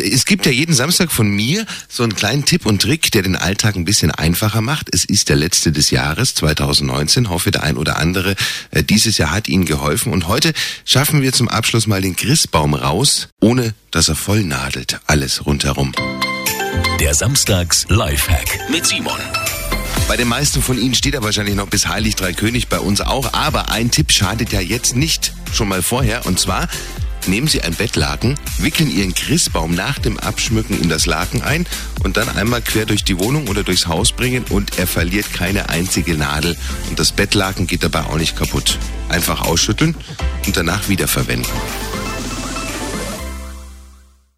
Es gibt ja jeden Samstag von mir so einen kleinen Tipp und Trick, der den Alltag ein bisschen einfacher macht. Es ist der letzte des Jahres 2019. Hoffe, der ein oder andere äh, dieses Jahr hat Ihnen geholfen. Und heute schaffen wir zum Abschluss mal den Christbaum raus, ohne dass er vollnadelt. Alles rundherum. Der Samstags Lifehack mit Simon. Bei den meisten von Ihnen steht er wahrscheinlich noch bis Heilig Drei König, bei uns auch. Aber ein Tipp schadet ja jetzt nicht schon mal vorher. Und zwar Nehmen Sie ein Bettlaken, wickeln Ihren Christbaum nach dem Abschmücken in das Laken ein und dann einmal quer durch die Wohnung oder durchs Haus bringen und er verliert keine einzige Nadel und das Bettlaken geht dabei auch nicht kaputt. Einfach ausschütteln und danach wiederverwenden.